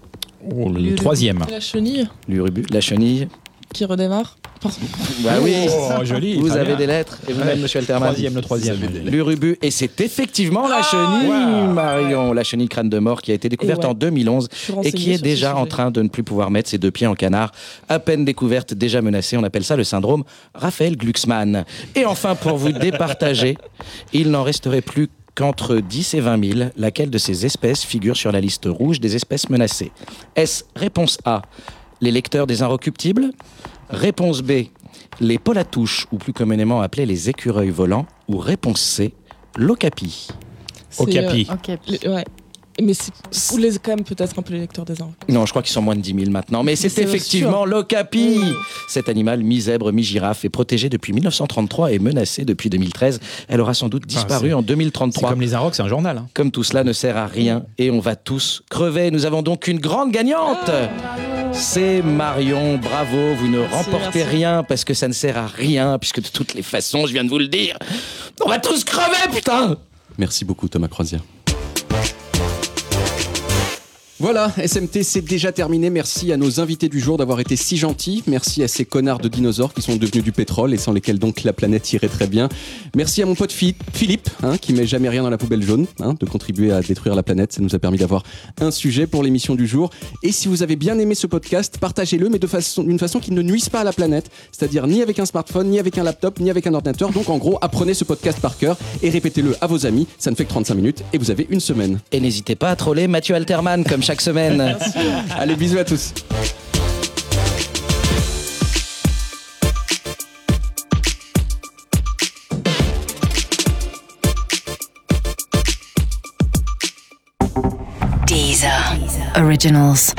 Oh, le troisième. La chenille L'urubu, la chenille qui redémarre. Bah oui, Oh, joli, vous avez bien. des lettres et vous-même, Ouais. monsieur Alterman. Troisième, le troisième. L'urubu, et c'est effectivement la chenille, Marion, la chenille crâne de mort qui a été découverte ouais. en 2011 suis et qui est déjà en train de ne plus pouvoir mettre ses deux pieds en canard. À peine découverte, déjà menacée, on appelle ça le syndrome Raphaël Glucksmann. Et enfin, pour vous départager, il n'en resterait plus qu'entre 10 et 20 000, laquelle de ces espèces figure sur la liste rouge des espèces menacées? Est-ce réponse A, les lecteurs des inrecuptibles Réponse B, les polatouches, ou plus communément appelés les écureuils volants, ou réponse C, l'ocapi. C'est, Okapi. euh, Ok. les- ouais. Mais c'est. Ou les, quand même, peut-être un peu les lecteurs des arbres. Non, je crois qu'ils sont moins de 10 000 maintenant. Mais c'est c'est effectivement l'ocapi. Cet animal mi-zèbre, mi-girafe est protégé depuis 1933 et menacé depuis 2013. Elle aura sans doute disparu c'est- en C'est 2033. comme les Arocs, c'est un journal. hein. Comme tout cela ne sert à rien et on va tous crever. Nous avons donc une grande gagnante. C'est Marion. Bravo. Vous ne remportez merci. rien parce que ça ne sert à rien puisque de toutes les façons, je viens de vous le dire, on va tous crever, putain. Merci beaucoup Thomas Croisière. Voilà, SMT, c'est déjà terminé. Merci à nos invités du jour d'avoir été si gentils. Merci à ces connards de dinosaures qui sont devenus du pétrole et sans lesquels donc la planète irait très bien. Merci à mon pote Phi- Philippe, hein, qui met jamais rien dans la poubelle jaune, hein, de contribuer à détruire la planète. Ça nous a permis d'avoir un sujet pour l'émission du jour. Et si vous avez bien aimé ce podcast, partagez-le, mais de façon, d'une façon qui ne nuise pas à la planète. C'est-à-dire ni avec un smartphone, ni avec un laptop, ni avec un ordinateur. Donc en gros, apprenez ce podcast par cœur et répétez-le à vos amis. Ça ne fait que 35 minutes et vous avez une semaine. Et n'hésitez pas à troller Mathieu Alterman comme chaque semaine. Allez, bisous à tous. Deezer. Originals.